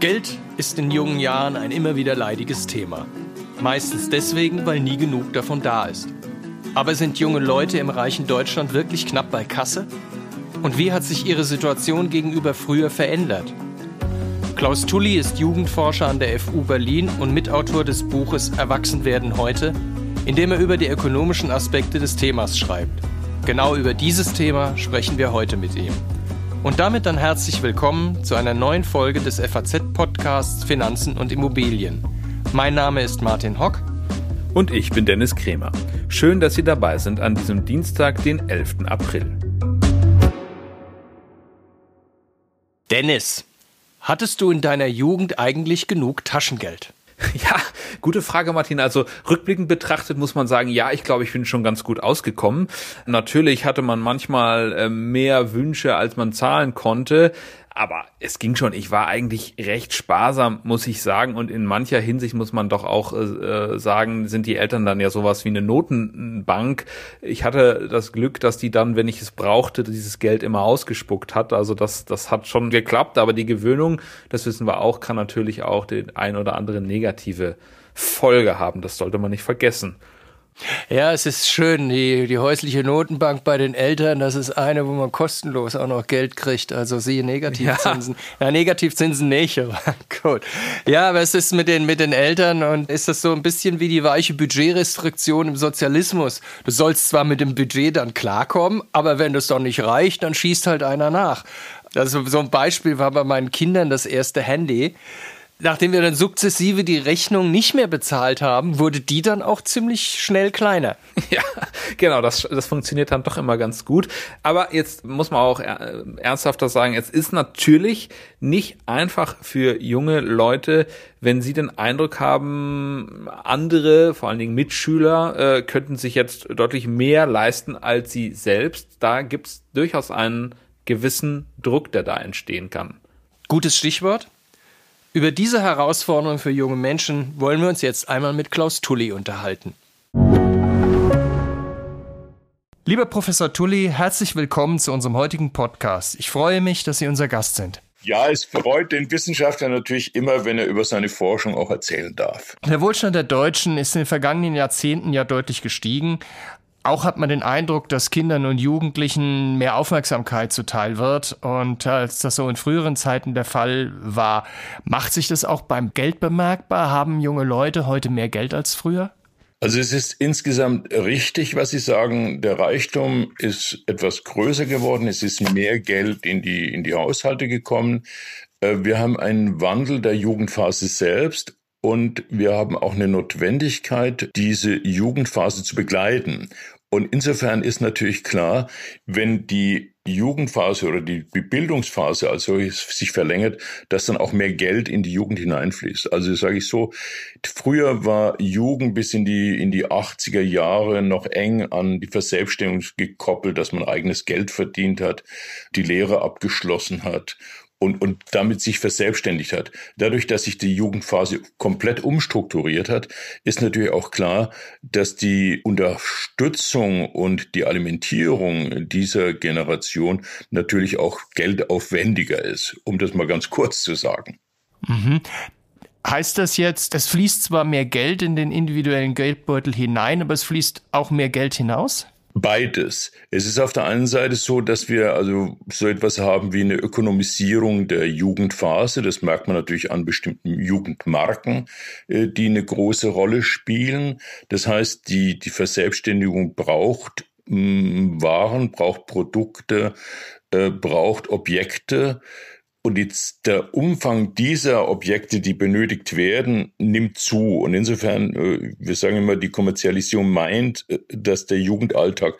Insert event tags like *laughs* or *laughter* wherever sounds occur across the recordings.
Geld ist in jungen Jahren ein immer wieder leidiges Thema. Meistens deswegen, weil nie genug davon da ist. Aber sind junge Leute im reichen Deutschland wirklich knapp bei Kasse? Und wie hat sich ihre Situation gegenüber früher verändert? Klaus Tully ist Jugendforscher an der FU Berlin und Mitautor des Buches Erwachsen werden heute, in dem er über die ökonomischen Aspekte des Themas schreibt. Genau über dieses Thema sprechen wir heute mit ihm. Und damit dann herzlich willkommen zu einer neuen Folge des FAZ-Podcasts Finanzen und Immobilien. Mein Name ist Martin Hock. Und ich bin Dennis Kremer. Schön, dass Sie dabei sind an diesem Dienstag, den 11. April. Dennis, hattest du in deiner Jugend eigentlich genug Taschengeld? *laughs* Ja, gute Frage, Martin. Also rückblickend betrachtet muss man sagen, ja, ich glaube, ich bin schon ganz gut ausgekommen. Natürlich hatte man manchmal äh, mehr Wünsche, als man zahlen konnte aber es ging schon. Ich war eigentlich recht sparsam, muss ich sagen. Und in mancher Hinsicht muss man doch auch äh, sagen, sind die Eltern dann ja sowas wie eine Notenbank. Ich hatte das Glück, dass die dann, wenn ich es brauchte, dieses Geld immer ausgespuckt hat. Also das, das hat schon geklappt. Aber die Gewöhnung, das wissen wir auch, kann natürlich auch den ein oder andere negative Folge haben. Das sollte man nicht vergessen. Ja, es ist schön, die, die häusliche Notenbank bei den Eltern, das ist eine, wo man kostenlos auch noch Geld kriegt. Also siehe Negativzinsen. Ja, ja Negativzinsen nicht, *laughs* aber gut. Ja, aber es ist mit den, mit den Eltern und ist das so ein bisschen wie die weiche Budgetrestriktion im Sozialismus. Du sollst zwar mit dem Budget dann klarkommen, aber wenn das doch nicht reicht, dann schießt halt einer nach. Also so ein Beispiel war bei meinen Kindern das erste Handy nachdem wir dann sukzessive die Rechnung nicht mehr bezahlt haben, wurde die dann auch ziemlich schnell kleiner. *laughs* Ja, genau, das, das funktioniert dann doch immer ganz gut. Aber jetzt muss man auch ernsthafter sagen, es ist natürlich nicht einfach für junge Leute, wenn sie den Eindruck haben, andere, vor allen Dingen Mitschüler, äh, könnten sich jetzt deutlich mehr leisten als sie selbst. Da gibt's durchaus einen gewissen Druck, der da entstehen kann. Gutes Stichwort. Über diese Herausforderung für junge Menschen wollen wir uns jetzt einmal mit Klaus Tully unterhalten. Lieber Professor Tully, herzlich willkommen zu unserem heutigen Podcast. Ich freue mich, dass Sie unser Gast sind. Ja, es freut den Wissenschaftler natürlich immer, wenn er über seine Forschung auch erzählen darf. Der Wohlstand der Deutschen ist in den vergangenen Jahrzehnten ja deutlich gestiegen. Auch hat man den Eindruck, dass Kindern und Jugendlichen mehr Aufmerksamkeit zuteil wird. Und als das so in früheren Zeiten der Fall war, macht sich das auch beim Geld bemerkbar? Haben junge Leute heute mehr Geld als früher? Also es ist insgesamt richtig, was Sie sagen. Der Reichtum ist etwas größer geworden. Es ist mehr Geld in die, in die Haushalte gekommen. Äh, wir haben einen Wandel der Jugendphase selbst und wir haben auch eine Notwendigkeit, diese Jugendphase zu begleiten. Und insofern ist natürlich klar, wenn die Jugendphase oder die, Bildungsphase als solches sich verlängert, dass dann auch mehr Geld in die Jugend hineinfließt. Also sage ich so, früher war Jugend bis in die, in die 80er Jahre noch eng an die Verselbstständigung gekoppelt, dass man eigenes Geld verdient hat, die Lehre abgeschlossen hat und, und damit sich verselbstständigt hat. Dadurch, dass sich die Jugendphase komplett umstrukturiert hat, ist natürlich auch klar, dass die Unterstützung und die Alimentierung dieser Generation natürlich auch geldaufwendiger ist, um das mal ganz kurz zu sagen. Mhm. Heißt das jetzt, es fließt zwar mehr Geld in den individuellen Geldbeutel hinein, aber es fließt auch mehr Geld hinaus? Beides. Es ist auf der einen Seite so, dass wir also so etwas haben wie eine Ökonomisierung der Jugendphase. Das merkt man natürlich an bestimmten Jugendmarken, äh, die eine große Rolle spielen. Das heißt, die, die Verselbstständigung braucht mm, Waren, braucht Produkte, äh, braucht Objekte, und jetzt der Umfang dieser Objekte, die benötigt werden, nimmt zu. Und insofern, äh, wir sagen immer, die Kommerzialisierung meint, äh, dass der Jugendalltag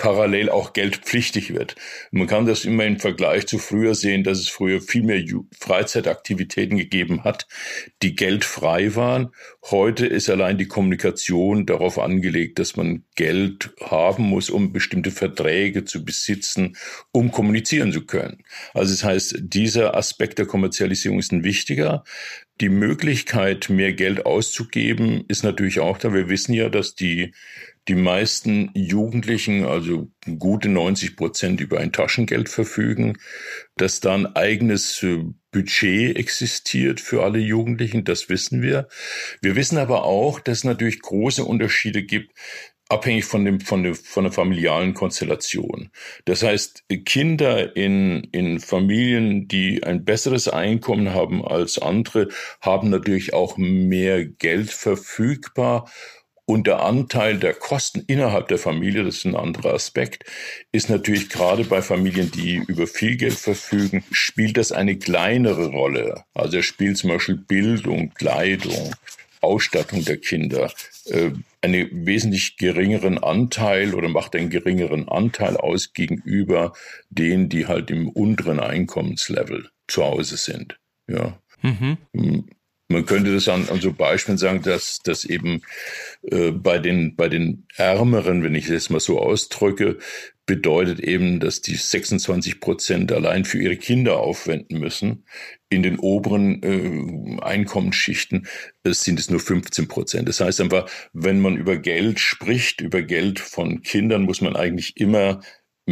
parallel auch geldpflichtig wird. Man kann das immer im Vergleich zu früher sehen, dass es früher viel mehr Freizeitaktivitäten gegeben hat, die geldfrei waren. Heute ist allein die Kommunikation darauf angelegt, dass man Geld haben muss, um bestimmte Verträge zu besitzen, um kommunizieren zu können. Also das heißt, dieser Aspekt der Kommerzialisierung ist ein wichtiger. Die Möglichkeit, mehr Geld auszugeben, ist natürlich auch da. Wir wissen ja, dass die die meisten Jugendlichen, also gute 90 Prozent über ein Taschengeld verfügen, dass da ein eigenes äh, Budget existiert für alle Jugendlichen, das wissen wir. Wir wissen aber auch, dass es natürlich große Unterschiede gibt abhängig von dem von der von der familialen Konstellation. Das heißt, Kinder in in Familien, die ein besseres Einkommen haben als andere, haben natürlich auch mehr Geld verfügbar und der Anteil der Kosten innerhalb der Familie, das ist ein anderer Aspekt, ist natürlich gerade bei Familien, die über viel Geld verfügen, spielt das eine kleinere Rolle. Also er spielt zum Beispiel Bildung, Kleidung, Ausstattung der Kinder äh, einen wesentlich geringeren Anteil oder macht einen geringeren Anteil aus gegenüber denen, die halt im unteren Einkommenslevel zu Hause sind. Ja. Mhm. Man könnte das an, an so Beispielen sagen, dass, dass eben äh, bei, den, bei den Ärmeren, wenn ich es mal so ausdrücke, bedeutet eben, dass die 26 Prozent allein für ihre Kinder aufwenden müssen. In den oberen äh, Einkommensschichten äh, sind es nur 15 Prozent. Das heißt einfach, wenn man über Geld spricht, über Geld von Kindern, muss man eigentlich immer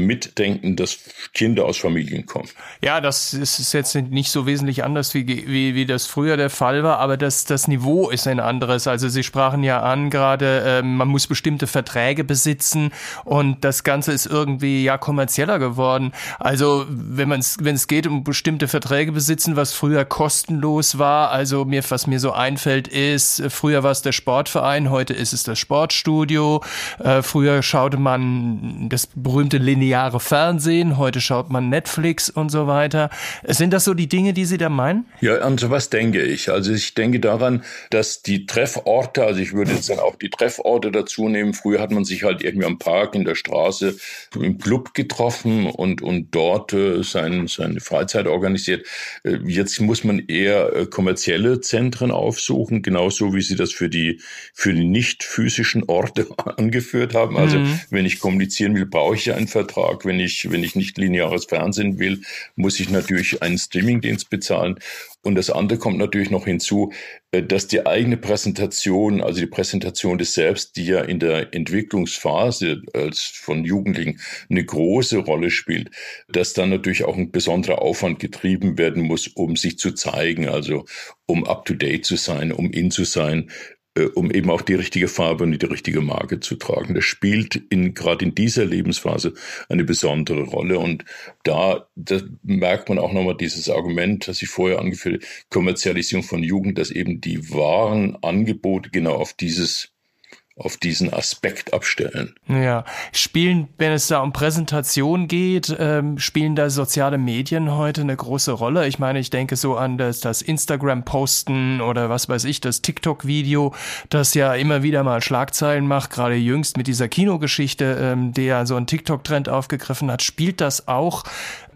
mitdenken, dass Kinder aus Familien kommen. Ja, das ist jetzt nicht so wesentlich anders, wie, wie, wie das früher der Fall war, aber das, das Niveau ist ein anderes. Also Sie sprachen ja an gerade, äh, man muss bestimmte Verträge besitzen und das Ganze ist irgendwie ja kommerzieller geworden. Also wenn man wenn es geht um bestimmte Verträge besitzen, was früher kostenlos war, also mir was mir so einfällt ist, früher war es der Sportverein, heute ist es das Sportstudio. Äh, früher schaute man das berühmte Linear lineare Fernsehen, heute schaut man Netflix und so weiter. Sind das so die Dinge, die Sie da meinen? Ja, an sowas denke ich. Also ich denke daran, dass die Trefforte, also ich würde jetzt dann auch die Trefforte dazu nehmen. Früher hat man sich halt irgendwie am Park, in der Straße, im Club getroffen und, und dort äh, sein, seine Freizeit organisiert. Äh, jetzt muss man eher äh, kommerzielle Zentren aufsuchen, genauso wie Sie das für die, für die nicht physischen Orte *laughs* angeführt haben. Also mhm. wenn ich kommunizieren will, brauche ich ja einen Vertrag Vertrag. Wenn ich, wenn ich nicht lineares Fernsehen will, muss ich natürlich einen Streamingdienst bezahlen. Und das andere kommt natürlich noch hinzu, äh, dass die eigene Präsentation, also die Präsentation des Selbst, die ja in der Entwicklungsphase als von Jugendlichen eine große Rolle spielt, dass dann natürlich auch ein besonderer Aufwand getrieben werden muss, um sich zu zeigen, also um up to date zu sein, um in zu sein, um eben auch die richtige Farbe und die richtige Marke zu tragen. Das spielt in, gerade in dieser Lebensphase eine besondere Rolle. Und da, da merkt man auch nochmal dieses Argument, das ich vorher angeführt habe, Kommerzialisierung von Jugend, dass eben die wahren Angebote genau auf dieses auf diesen Aspekt abstellen. Ja, spielen, wenn es da um Präsentation geht, ähm, spielen da soziale Medien heute eine große Rolle. Ich meine, ich denke so an das, das Instagram-Posten oder was weiß ich, das TikTok-Video, das ja immer wieder mal Schlagzeilen macht, gerade jüngst mit dieser Kinogeschichte, ähm, der so einen TikTok-Trend aufgegriffen hat. Spielt das auch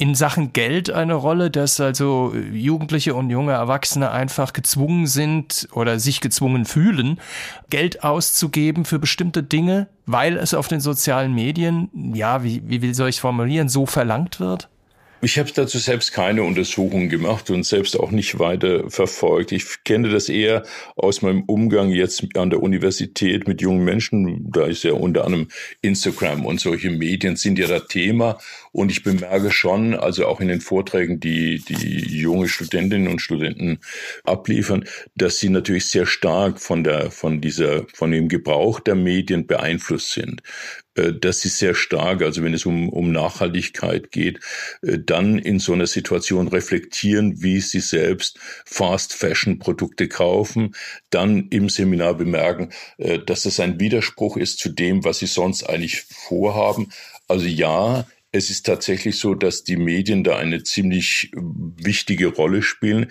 in Sachen Geld eine Rolle, dass also Jugendliche und junge Erwachsene einfach gezwungen sind oder sich gezwungen fühlen, Geld auszugeben für bestimmte Dinge, weil es auf den sozialen Medien, ja, wie, wie soll ich formulieren, so verlangt wird? Ich habe dazu selbst keine Untersuchungen gemacht und selbst auch nicht weiter verfolgt. Ich kenne das eher aus meinem Umgang jetzt an der Universität mit jungen Menschen. Da ist ja unter anderem Instagram und solche Medien sind ja das Thema. Und ich bemerke schon, also auch in den Vorträgen, die die junge Studentinnen und Studenten abliefern, dass sie natürlich sehr stark von der, von dieser, von dem Gebrauch der Medien beeinflusst sind. Äh, dass sie sehr stark, also wenn es um, um Nachhaltigkeit geht, äh, dann in so einer Situation reflektieren, wie sie selbst Fast-Fashion-Produkte kaufen, dann im Seminar bemerken, äh, dass das ein Widerspruch ist zu dem, was sie sonst eigentlich vorhaben. Also ja, es ist tatsächlich so, dass die Medien da eine ziemlich wichtige Rolle spielen.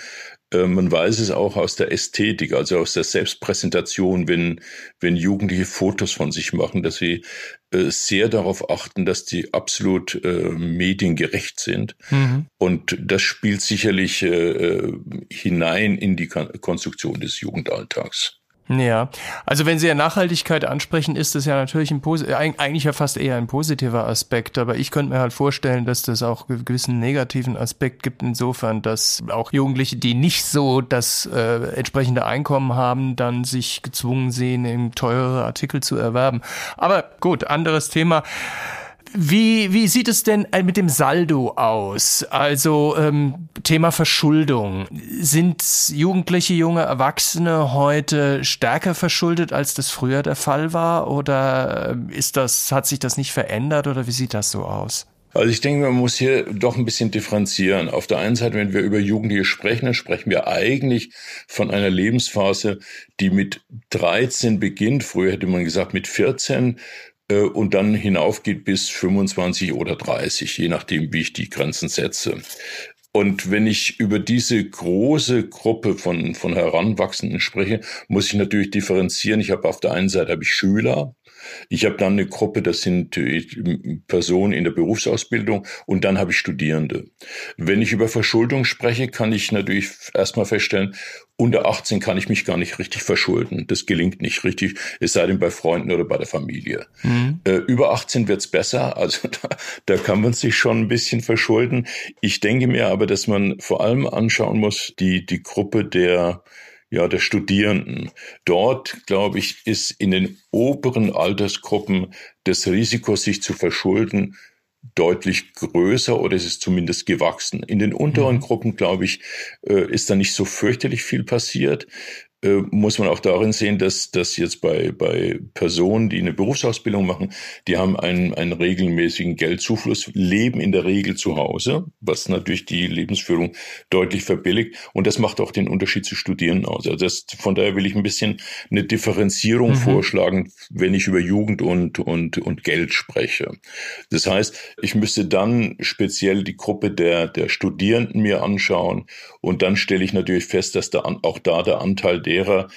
Äh, man weiß es auch aus der Ästhetik, also aus der Selbstpräsentation, wenn, wenn Jugendliche Fotos von sich machen, dass sie äh, sehr darauf achten, dass die absolut äh, mediengerecht sind. Mhm. Und das spielt sicherlich äh, hinein in die Konstruktion des Jugendalltags. Ja, also wenn Sie ja Nachhaltigkeit ansprechen, ist das ja natürlich ein eigentlich ja fast eher ein positiver Aspekt, aber ich könnte mir halt vorstellen, dass das auch gewissen negativen Aspekt gibt, insofern, dass auch Jugendliche, die nicht so das äh, entsprechende Einkommen haben, dann sich gezwungen sehen, eben teurere Artikel zu erwerben. Aber gut, anderes Thema. Wie, wie sieht es denn äh, mit dem Saldo aus? Also ähm, Thema Verschuldung. Sind Jugendliche, junge Erwachsene heute stärker verschuldet, als das früher der Fall war? Oder äh, ist das, hat sich das nicht verändert oder wie sieht das so aus? Also ich denke, man muss hier doch ein bisschen differenzieren. Auf der einen Seite, wenn wir über Jugendliche sprechen, dann sprechen wir eigentlich von einer Lebensphase, die mit 13 beginnt. Früher hätte man gesagt mit 14 äh, und dann hinaufgeht bis 25 oder 30, je nachdem, wie ich die Grenzen setze. Und wenn ich über diese große Gruppe von, von Heranwachsenden spreche, muss ich natürlich differenzieren. Ich habe auf der einen Seite habe ich Schüler, ich habe dann eine Gruppe, das sind äh, Personen in der Berufsausbildung und dann habe ich Studierende. Wenn ich über Verschuldung spreche, kann ich natürlich erstmal feststellen, unter 18 kann ich mich gar nicht richtig verschulden. Das gelingt nicht richtig, es sei denn bei Freunden oder bei der Familie. Mhm. Äh, über 18 wird's besser, *laughs* also da, da kann man sich schon ein bisschen verschulden. Ich denke mir aber, dass man vor allem anschauen muss, die, die Gruppe der ja, der Studierenden. Dort, glaube ich, ist in den oberen Altersgruppen das Risiko, sich zu verschulden, deutlich größer oder es ist zumindest gewachsen. In den unteren mhm. Gruppen, glaube ich, äh, ist da nicht so fürchterlich viel passiert. Äh, muss man auch darin sehen, dass, dass jetzt bei, bei Personen, die eine Berufsausbildung machen, die haben einen, einen regelmäßigen Geldzufluss, leben in der Regel zu Hause, was natürlich die Lebensführung deutlich verbilligt. Und das macht auch den Unterschied zu Studierenden aus. Also das, von daher will ich ein bisschen eine Differenzierung mhm. vorschlagen, wenn ich über Jugend und, und, und Geld spreche. Das heißt, ich müsste dann speziell die Gruppe der, der Studierenden mir anschauen und dann stelle ich natürlich fest, dass da auch da der Anteil der derer,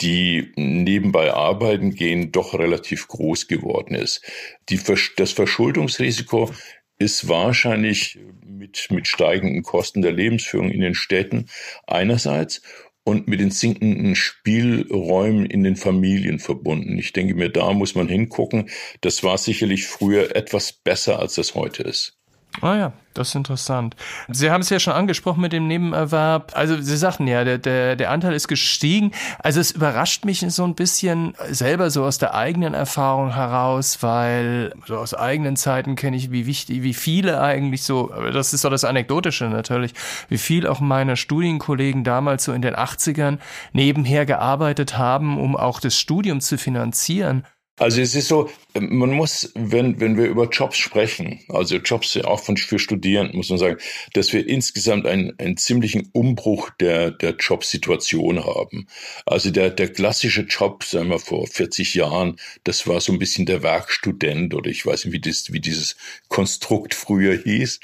die nebenbei arbeiten gehen, doch relativ groß geworden ist. Die, das Verschuldungsrisiko ist wahrscheinlich mit, mit steigenden Kosten der Lebensführung in den Städten einerseits und mit den sinkenden Spielräumen in den Familien verbunden. Ich denke mir, da muss man hingucken. Das war sicherlich früher etwas besser, als das heute ist. Ah ja, das ist interessant. Sie haben es ja schon angesprochen mit dem Nebenerwerb. Also Sie sagten ja, der, der, der Anteil ist gestiegen. Also es überrascht mich so ein bisschen selber so aus der eigenen Erfahrung heraus, weil so aus eigenen Zeiten kenne ich, wie wichtig, wie viele eigentlich so, das ist doch das Anekdotische natürlich, wie viel auch meine Studienkollegen damals so in den 80ern nebenher gearbeitet haben, um auch das Studium zu finanzieren. Also es ist so, man muss, wenn, wenn wir über Jobs sprechen, also Jobs auch von, für Studierenden, muss man sagen, dass wir insgesamt einen, einen ziemlichen Umbruch der, der Jobsituation haben. Also der, der klassische Job, sagen wir vor 40 Jahren, das war so ein bisschen der Werkstudent oder ich weiß nicht, wie, das, wie dieses Konstrukt früher hieß.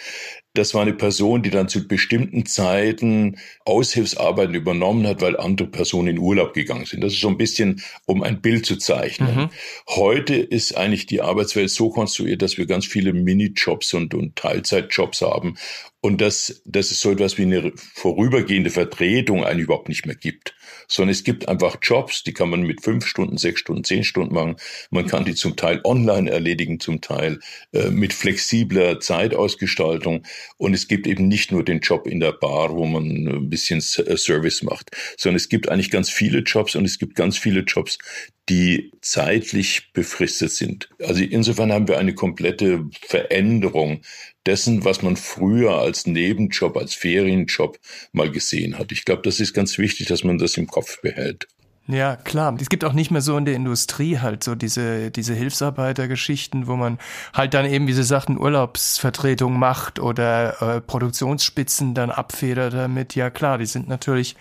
Das war eine Person, die dann zu bestimmten Zeiten Aushilfsarbeiten übernommen hat, weil andere Personen in Urlaub gegangen sind. Das ist so ein bisschen, um ein Bild zu zeichnen. Mhm. Heute ist eigentlich die Arbeitswelt so konstruiert, dass wir ganz viele Minijobs und, und Teilzeitjobs haben. Und dass, dass es so etwas wie eine vorübergehende Vertretung eigentlich überhaupt nicht mehr gibt sondern es gibt einfach Jobs, die kann man mit fünf Stunden, sechs Stunden, zehn Stunden machen. Man kann die zum Teil online erledigen, zum Teil äh, mit flexibler Zeitausgestaltung. Und es gibt eben nicht nur den Job in der Bar, wo man ein bisschen äh, Service macht, sondern es gibt eigentlich ganz viele Jobs und es gibt ganz viele Jobs, die zeitlich befristet sind. Also insofern haben wir eine komplette Veränderung dessen, was man früher als Nebenjob, als Ferienjob mal gesehen hat. Ich glaube, das ist ganz wichtig, dass man das im Kopf behält. Ja, klar. Es gibt auch nicht mehr so in der Industrie halt so diese, diese Hilfsarbeitergeschichten, wo man halt dann eben, wie Sie sagten, Urlaubsvertretung macht oder äh, Produktionsspitzen dann abfedert damit. Ja, klar, die sind natürlich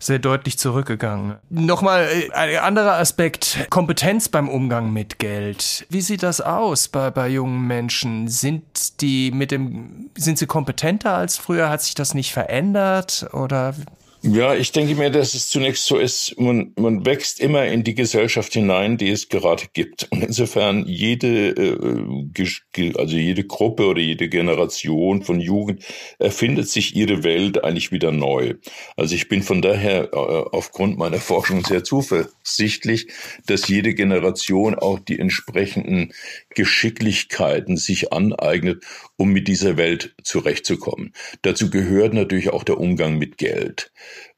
sehr deutlich zurückgegangen. Nochmal äh, ein anderer Aspekt, Kompetenz beim Umgang mit Geld. Wie sieht das aus bei, bei jungen Menschen? Sind die mit dem, sind sie kompetenter als früher? Hat sich das nicht verändert oder? Ja, ich denke mir, dass es zunächst so ist, man, man wächst immer in die Gesellschaft hinein, die es gerade gibt. Und insofern jede, äh, also jede Gruppe oder jede Generation von Jugend erfindet sich ihre Welt eigentlich wieder neu. Also ich bin von daher äh, aufgrund meiner Forschung sehr zuversichtlich, dass jede Generation auch die entsprechenden Geschicklichkeiten sich aneignet, um mit dieser Welt zurechtzukommen. Dazu gehört natürlich auch der Umgang mit Geld.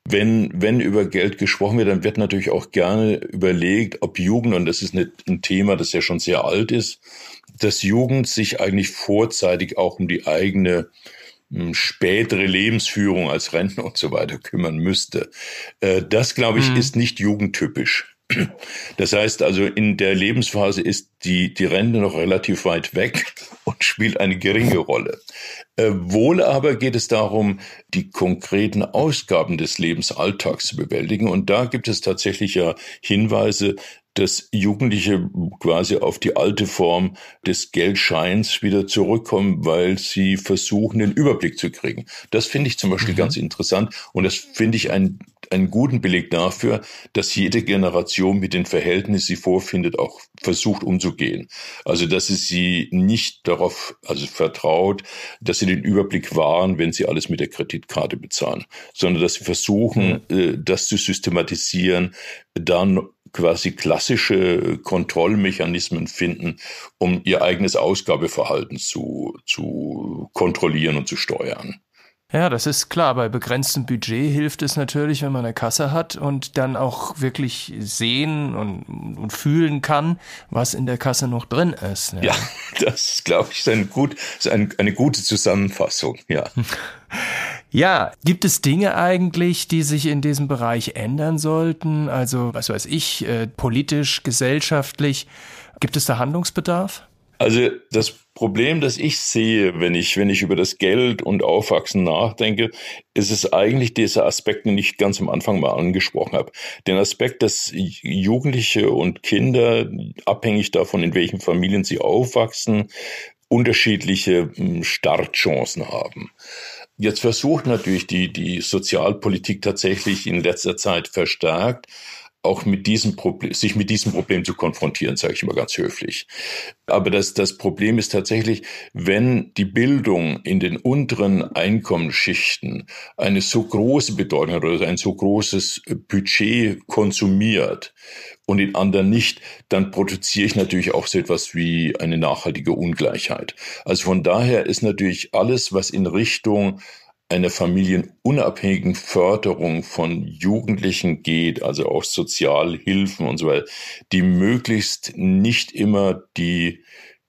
Wenn, wenn über Geld gesprochen wird, dann wird natürlich auch gerne überlegt, ob Jugend, und das ist ein Thema, das ja schon sehr alt ist, dass Jugend sich eigentlich vorzeitig auch um die eigene hm, spätere Lebensführung als Rentner und so weiter kümmern müsste. Äh, das, glaube ich, mhm. ist nicht jugendtypisch. Das heißt also, in der Lebensphase ist die, die Rente noch relativ weit weg spielt eine geringe Rolle. Äh, wohl aber geht es darum, die konkreten Ausgaben des Lebensalltags zu bewältigen. Und da gibt es tatsächlich ja Hinweise, dass Jugendliche quasi auf die alte Form des Geldscheins wieder zurückkommen, weil sie versuchen, den Überblick zu kriegen. Das finde ich zum Beispiel mhm. ganz interessant und das finde ich ein einen guten Beleg dafür, dass jede Generation mit den Verhältnissen, die sie vorfindet, auch versucht umzugehen. Also, dass sie sie nicht darauf, also vertraut, dass sie den Überblick wahren, wenn sie alles mit der Kreditkarte bezahlen, sondern dass sie versuchen, mhm. das zu systematisieren, dann quasi klassische Kontrollmechanismen finden, um ihr eigenes Ausgabeverhalten zu, zu kontrollieren und zu steuern. Ja, das ist klar. Bei begrenztem Budget hilft es natürlich, wenn man eine Kasse hat und dann auch wirklich sehen und, und fühlen kann, was in der Kasse noch drin ist. Ja, ja *laughs* das glaube ich ist, ein gut, ist ein, eine gute Zusammenfassung. Ja. *laughs* Ja, gibt es Dinge eigentlich, die sich in diesem Bereich ändern sollten? Also, was weiß ich, äh, politisch, gesellschaftlich? Gibt es da Handlungsbedarf? Also das Problem, das ich sehe, wenn ich, wenn ich über das Geld und Aufwachsen nachdenke, ist es eigentlich dieser Aspekt, den ich ganz am Anfang mal angesprochen habe. Den Aspekt, dass Jugendliche und Kinder, abhängig davon, in welchen Familien sie aufwachsen, unterschiedliche hm, Startchancen haben. Jetzt versucht natürlich die, die Sozialpolitik tatsächlich in letzter Zeit verstärkt, auch mit diesem Problem, sich mit diesem Problem zu konfrontieren, sage ich immer ganz höflich. Aber das, das Problem ist tatsächlich, wenn die Bildung in den unteren Einkommensschichten eine so große Bedeutung hat oder ein so großes Budget konsumiert und in anderen nicht, dann produziere ich natürlich auch so etwas wie eine nachhaltige Ungleichheit. Also von daher ist natürlich alles, was in Richtung einer familienunabhängigen Förderung von Jugendlichen geht, also auch Sozialhilfen und so weiter, die möglichst nicht immer die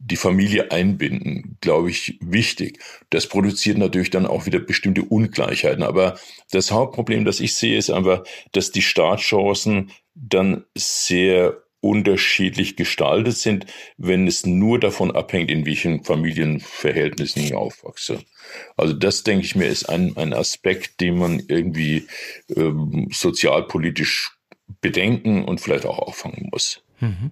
die Familie einbinden, glaube ich, wichtig. Das produziert natürlich dann auch wieder bestimmte Ungleichheiten. Aber das Hauptproblem, das ich sehe, ist einfach, dass die Startchancen dann sehr unterschiedlich gestaltet sind, wenn es nur davon abhängt, in welchen Familienverhältnissen ich aufwachse. Also das, denke ich mir, ist ein, ein Aspekt, den man irgendwie ähm, sozialpolitisch bedenken und vielleicht auch auffangen muss. Mhm.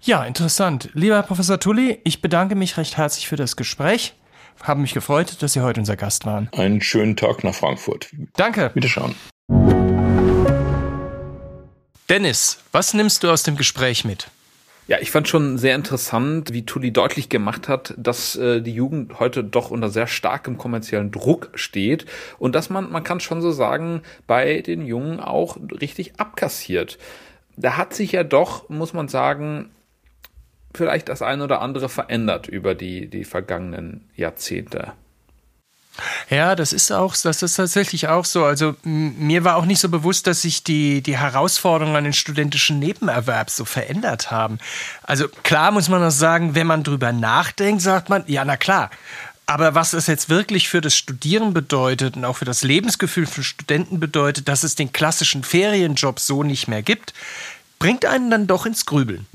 Ja, interessant. Lieber Herr Professor Tully, ich bedanke mich recht herzlich für das Gespräch. Habe mich gefreut, dass Sie heute unser Gast waren. Einen schönen Tag nach Frankfurt. Danke. Bitte schauen. Dennis, was nimmst du aus dem Gespräch mit? Ja, ich fand schon sehr interessant, wie Tully deutlich gemacht hat, dass äh, die Jugend heute doch unter sehr starkem kommerziellen Druck steht und dass man, man kann schon so sagen, bei den Jungen auch richtig abkassiert. Da hat sich ja doch, muss man sagen, vielleicht das eine oder andere verändert über die, die vergangenen Jahrzehnte. Ja, das ist auch, das ist tatsächlich auch so. Also mir war auch nicht so bewusst, dass sich die, die Herausforderungen an den studentischen Nebenerwerb so verändert haben. Also klar muss man auch sagen, wenn man drüber nachdenkt, sagt man, ja, na klar. Aber was es jetzt wirklich für das Studieren bedeutet und auch für das Lebensgefühl von Studenten bedeutet, dass es den klassischen Ferienjob so nicht mehr gibt, bringt einen dann doch ins Grübeln.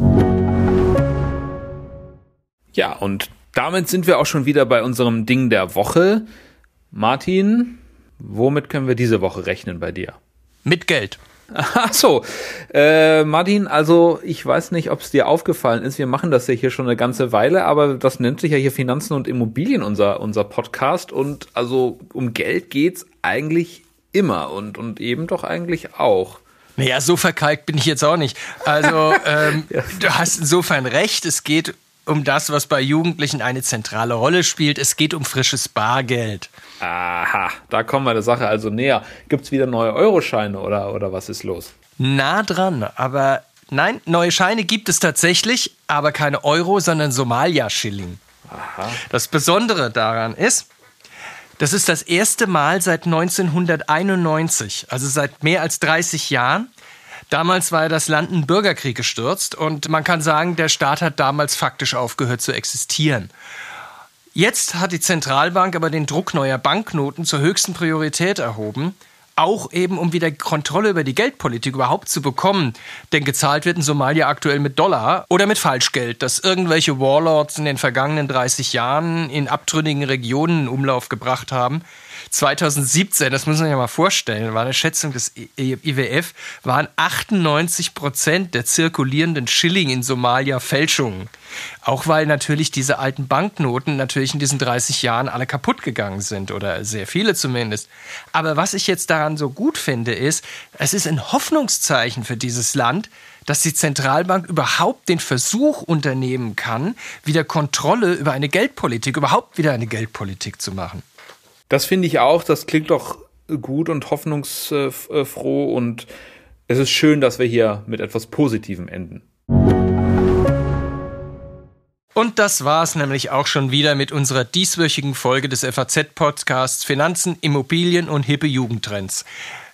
Ja, und damit sind wir auch schon wieder bei unserem Ding der Woche. Martin, womit können wir diese Woche rechnen bei dir? Mit Geld. Ach so, äh, Martin, also ich weiß nicht, ob es dir aufgefallen ist, wir machen das ja hier schon eine ganze Weile, aber das nennt sich ja hier Finanzen und Immobilien, unser, unser Podcast. Und also um Geld geht's eigentlich immer und, und eben doch eigentlich auch. Naja, so verkalkt bin ich jetzt auch nicht. Also, *laughs* ähm, ja. du hast insofern recht. Es geht um das, was bei Jugendlichen eine zentrale Rolle spielt. Es geht um frisches Bargeld. Aha, da kommen wir der Sache also näher. Gibt es wieder neue Euroscheine oder, oder was ist los? Nah dran, aber nein, neue Scheine gibt es tatsächlich, aber keine Euro, sondern Somalia-Schilling. Das Besondere daran ist, das ist das erste Mal seit 1991, also seit mehr als 30 Jahren. Damals war das Land in Bürgerkrieg gestürzt und man kann sagen, der Staat hat damals faktisch aufgehört zu existieren. Jetzt hat die Zentralbank aber den Druck neuer Banknoten zur höchsten Priorität erhoben auch eben um wieder Kontrolle über die Geldpolitik überhaupt zu bekommen. Denn gezahlt wird in Somalia aktuell mit Dollar oder mit Falschgeld, das irgendwelche Warlords in den vergangenen 30 Jahren in abtrünnigen Regionen in Umlauf gebracht haben. 2017, das muss man ja mal vorstellen, war eine Schätzung des IWF, waren 98 Prozent der zirkulierenden Schilling in Somalia Fälschungen. Auch weil natürlich diese alten Banknoten natürlich in diesen 30 Jahren alle kaputt gegangen sind oder sehr viele zumindest. Aber was ich jetzt daran so gut finde, ist, es ist ein Hoffnungszeichen für dieses Land, dass die Zentralbank überhaupt den Versuch unternehmen kann, wieder Kontrolle über eine Geldpolitik, überhaupt wieder eine Geldpolitik zu machen. Das finde ich auch. Das klingt doch gut und hoffnungsfroh und es ist schön, dass wir hier mit etwas Positivem enden. Und das war's nämlich auch schon wieder mit unserer dieswöchigen Folge des FAZ-Podcasts Finanzen, Immobilien und hippe Jugendtrends.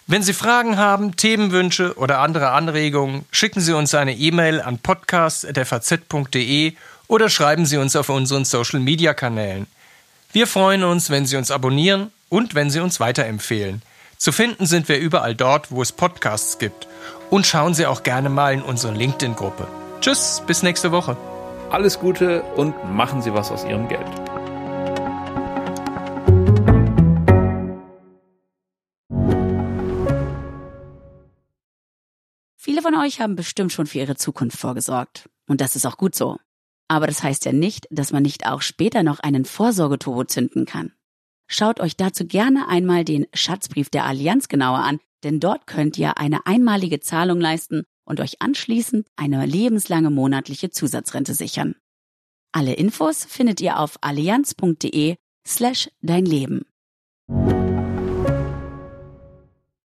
Wenn Sie Fragen haben, Themenwünsche oder andere Anregungen, schicken Sie uns eine E-Mail an podcast.faz.de oder schreiben Sie uns auf unseren Social-Media-Kanälen. Wir freuen uns, wenn Sie uns abonnieren und wenn Sie uns weiterempfehlen. Zu finden sind wir überall dort, wo es Podcasts gibt. Und schauen Sie auch gerne mal in unsere LinkedIn-Gruppe. Tschüss, bis nächste Woche. Alles Gute und machen Sie was aus Ihrem Geld. Viele von euch haben bestimmt schon für ihre Zukunft vorgesorgt. Und das ist auch gut so. Aber das heißt ja nicht, dass man nicht auch später noch einen Vorsorgeturbo zünden kann. Schaut euch dazu gerne einmal den Schatzbrief der Allianz genauer an, denn dort könnt ihr eine einmalige Zahlung leisten und euch anschließend eine lebenslange monatliche Zusatzrente sichern. Alle Infos findet ihr auf allianz.de slash dein Leben.